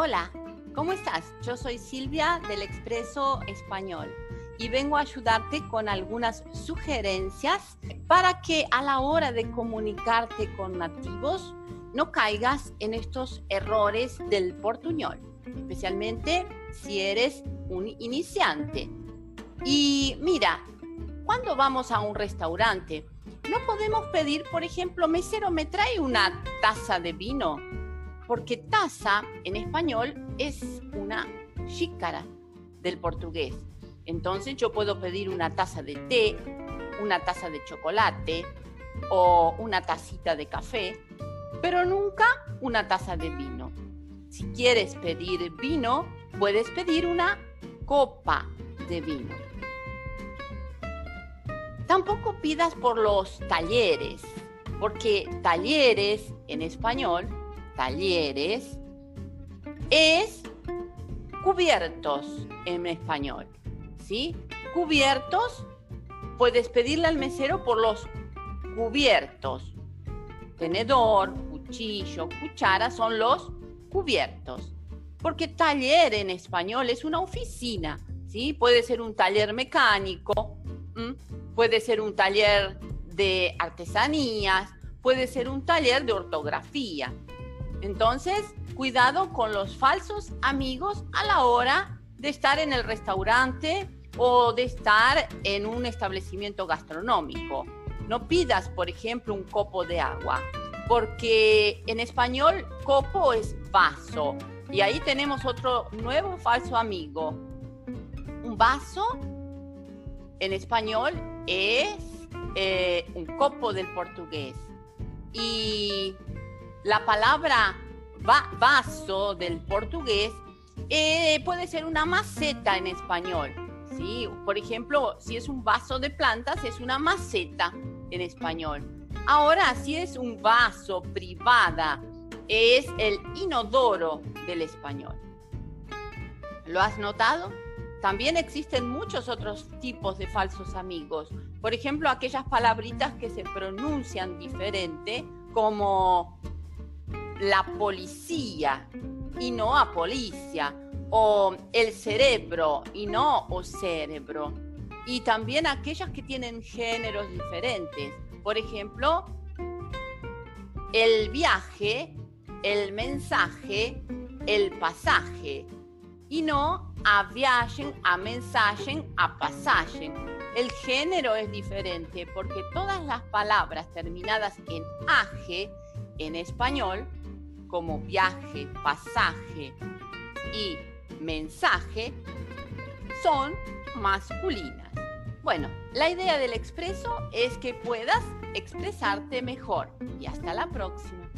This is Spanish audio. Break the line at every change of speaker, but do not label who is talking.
Hola, ¿cómo estás? Yo soy Silvia del Expreso Español y vengo a ayudarte con algunas sugerencias para que a la hora de comunicarte con nativos no caigas en estos errores del portuñol, especialmente si eres un iniciante. Y mira, cuando vamos a un restaurante, no podemos pedir, por ejemplo, mesero, me trae una taza de vino, porque taza en español es una xícara del portugués. Entonces yo puedo pedir una taza de té, una taza de chocolate o una tacita de café, pero nunca una taza de vino. Si quieres pedir vino, puedes pedir una copa de vino. Tampoco pidas por los talleres, porque talleres en español, talleres, es cubiertos en español, ¿sí? Cubiertos, puedes pedirle al mesero por los cubiertos. Tenedor, cuchillo, cuchara son los cubiertos. Porque taller en español es una oficina, ¿sí? Puede ser un taller mecánico, puede ser un taller de artesanías, puede ser un taller de ortografía. Entonces, cuidado con los falsos amigos a la hora de estar en el restaurante o de estar en un establecimiento gastronómico. No pidas, por ejemplo, un copo de agua, porque en español copo es vaso. Y ahí tenemos otro nuevo falso amigo. Un vaso en español es eh, un copo del portugués. Y la palabra vaso del portugués eh, puede ser una maceta en español. ¿sí? Por ejemplo, si es un vaso de plantas, es una maceta en español. Ahora, si es un vaso privada, es el inodoro del español. ¿Lo has notado? También existen muchos otros tipos de falsos amigos. Por ejemplo, aquellas palabritas que se pronuncian diferente, como la policía y no a policía, o el cerebro y no o cerebro. Y también aquellas que tienen géneros diferentes. Por ejemplo, el viaje, el mensaje, el pasaje. Y no a viajen, a mensajen, a pasajen. El género es diferente porque todas las palabras terminadas en aje en español, como viaje, pasaje y mensaje, son masculinas. Bueno, la idea del expreso es que puedas expresarte mejor. Y hasta la próxima.